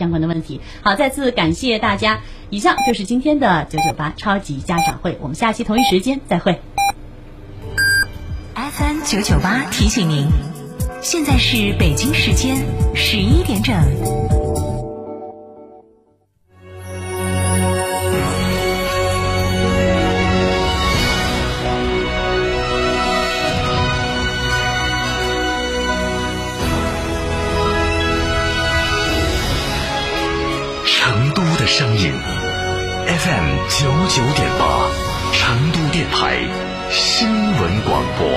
相关的问题。好，再次感谢大家。以上就是今天的九九八超级家长会，我们下期同一时间再会。FM 九九八提醒您，现在是北京时间十一点整。九九点八，成都电台新闻广播。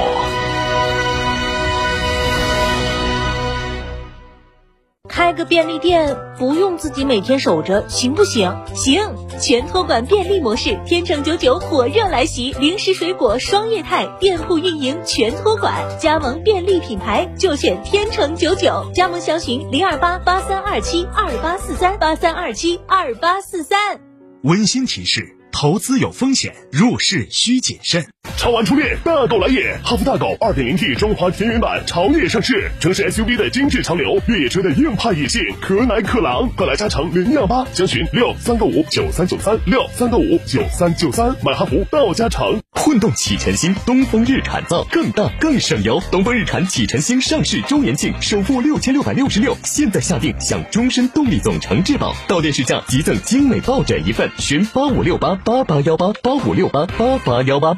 开个便利店不用自己每天守着，行不行？行，全托管便利模式，天成九九火热来袭，零食水果双业态，店铺运营全托管，加盟便利品牌就选天成九九，加盟详询零二八八三二七二八四三八三二七二八四三。温馨提示。投资有风险，入市需谨慎。超玩初恋，大狗来也！哈弗大狗 2.0T 中华田园版潮野上市，城市 SUV 的精致潮流，越野车的硬派野性，可奶可狼，快来加诚零幺八，详询六三个五九三九三六三个五九三九三，买哈弗到加诚。混动启辰星，东风日产造更大更省油。东风日产启辰星上市周年庆，首付六千六百六十六，现在下定享终身动力总成质保，到店试驾即赠精美抱枕一份，询八五六八。八八幺八八五六八八八幺八，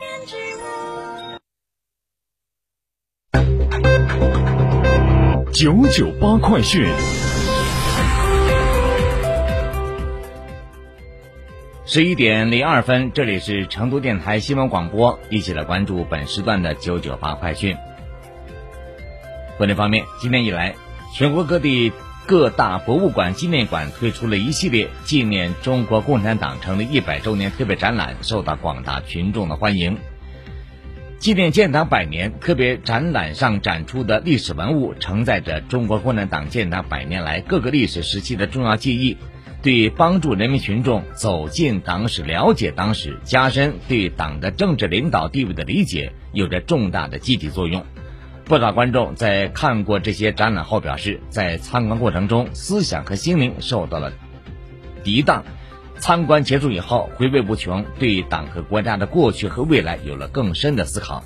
九九八快讯，十一点零二分，这里是成都电台新闻广播，一起来关注本时段的九九八快讯。国内方面，今年以来，全国各地各大博物馆、纪念馆推出了一系列纪念中国共产党成立一百周年特别展览，受到广大群众的欢迎。纪念建党百年特别展览上展出的历史文物，承载着中国共产党建党百年来各个历史时期的重要记忆，对帮助人民群众走进党史、了解党史、加深对党的政治领导地位的理解，有着重大的积极作用。不少观众在看过这些展览后表示，在参观过程中，思想和心灵受到了涤荡。参观结束以后，回味无穷，对党和国家的过去和未来有了更深的思考。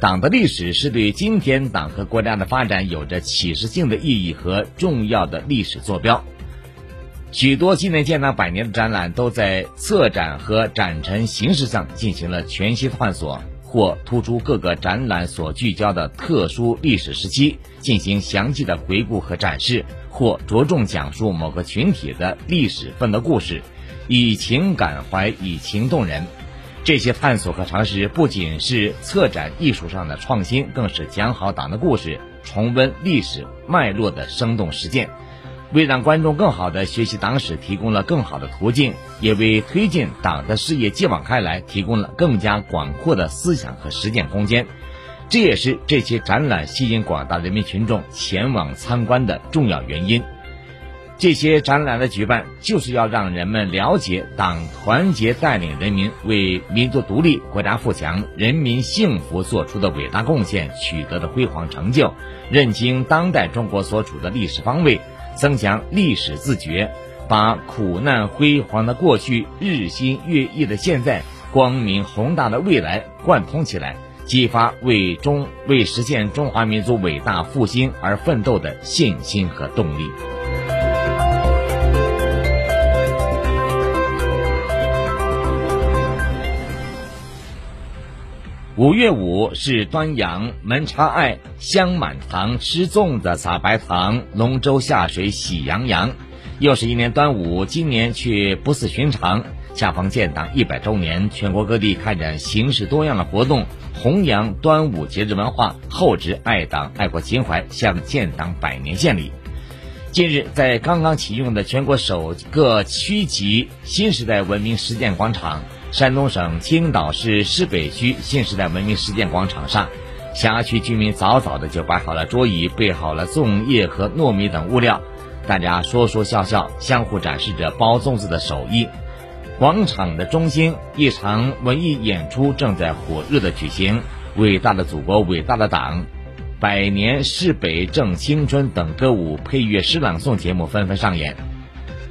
党的历史是对今天党和国家的发展有着启示性的意义和重要的历史坐标。许多纪念建党百年的展览都在策展和展陈形式上进行了全新探索，或突出各个展览所聚焦的特殊历史时期，进行详细的回顾和展示，或着重讲述某个群体的历史奋斗故事。以情感怀，以情动人。这些探索和尝试不仅是策展艺术上的创新，更是讲好党的故事、重温历史脉络的生动实践，为让观众更好地学习党史提供了更好的途径，也为推进党的事业继往开来提供了更加广阔的思想和实践空间。这也是这些展览吸引广大人民群众前往参观的重要原因。这些展览的举办，就是要让人们了解党团结带领人民为民族独立、国家富强、人民幸福做出的伟大贡献、取得的辉煌成就，认清当代中国所处的历史方位，增强历史自觉，把苦难辉煌的过去、日新月异的现在、光明宏大的未来贯通起来，激发为中为实现中华民族伟大复兴而奋斗的信心和动力。五月五是端阳，门插艾，香满堂，吃粽子，撒白糖，龙舟下水喜洋洋。又是一年端午，今年却不似寻常。恰逢建党一百周年，全国各地开展形式多样的活动，弘扬端午节日文化，厚植爱党爱国情怀，向建党百年献礼。近日，在刚刚启用的全国首个区级新时代文明实践广场。山东省青岛市市北区新时代文明实践广场上，辖区居民早早的就摆好了桌椅，备好了粽叶和糯米等物料，大家说说笑笑，相互展示着包粽子的手艺。广场的中心，一场文艺演出正在火热的举行，伟大的祖国，伟大的党，百年市北正青春等歌舞配乐诗朗诵节目纷纷上演。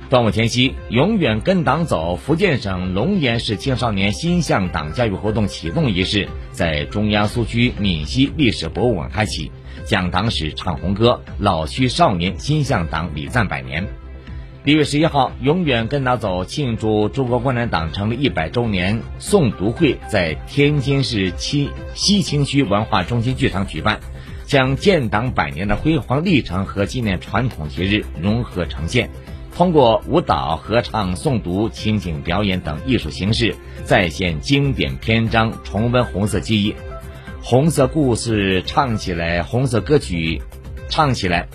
端午前夕，永远跟党走！福建省龙岩市青少年心向党教育活动启动仪式在中央苏区闽西历史博物馆开启，讲党史、唱红歌，老区少年心向党礼赞百年。六月十一号，永远跟党走庆祝中国共产党成立一百周年诵读会在天津市七西青区文化中心剧场举办，将建党百年的辉煌历程和纪念传统节日融合呈现。通过舞蹈、合唱、诵读、情景表演等艺术形式，再现经典篇章，重温红色记忆。红色故事唱起来，红色歌曲唱起来，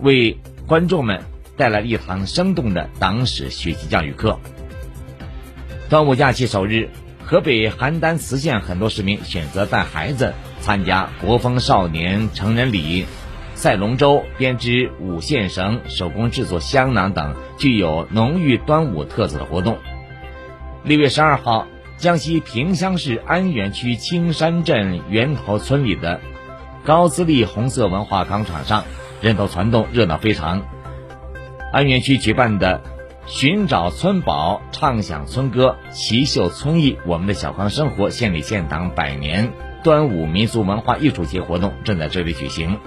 为观众们带来一堂生动的党史学习教育课。端午假期首日，河北邯郸磁县很多市民选择带孩子参加国风少年成人礼。赛龙舟、编织五线绳、手工制作香囊等具有浓郁端午特色的活动。六月十二号，江西萍乡市安源区青山镇源头村里的高资立红色文化广场上，人头攒动，热闹非常。安源区举办的“寻找村宝，唱响村歌，奇秀村艺，我们的小康生活”献礼建党百年端午民俗文化艺术节活动正在这里举行。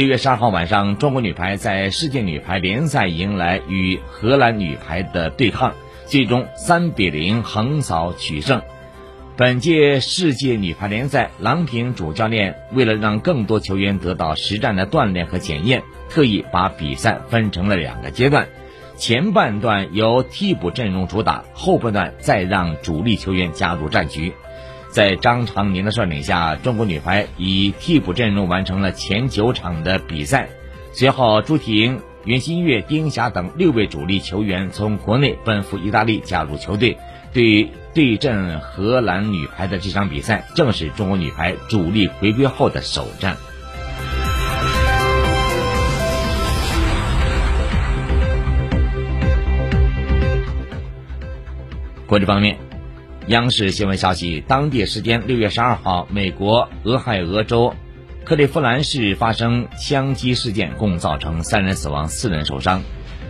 六月十二号晚上，中国女排在世界女排联赛迎来与荷兰女排的对抗，最终三比零横扫取胜。本届世界女排联赛，郎平主教练为了让更多球员得到实战的锻炼和检验，特意把比赛分成了两个阶段，前半段由替补阵容主打，后半段再让主力球员加入战局。在张常宁的率领下，中国女排以替补阵容完成了前九场的比赛。随后，朱婷、袁心玥、丁霞等六位主力球员从国内奔赴意大利加入球队，对对阵荷兰女排的这场比赛，正是中国女排主力回归后的首战。国际方面。央视新闻消息，当地时间六月十二号，美国俄亥俄州克利夫兰市发生枪击事件，共造成三人死亡、四人受伤。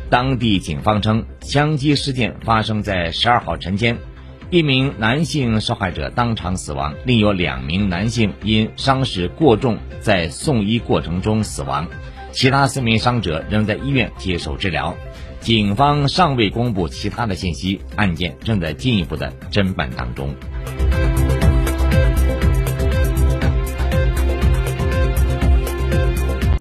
当地警方称，枪击事件发生在十二号晨间，一名男性受害者当场死亡，另有两名男性因伤势过重在送医过程中死亡，其他四名伤者仍在医院接受治疗。警方尚未公布其他的信息，案件正在进一步的侦办当中。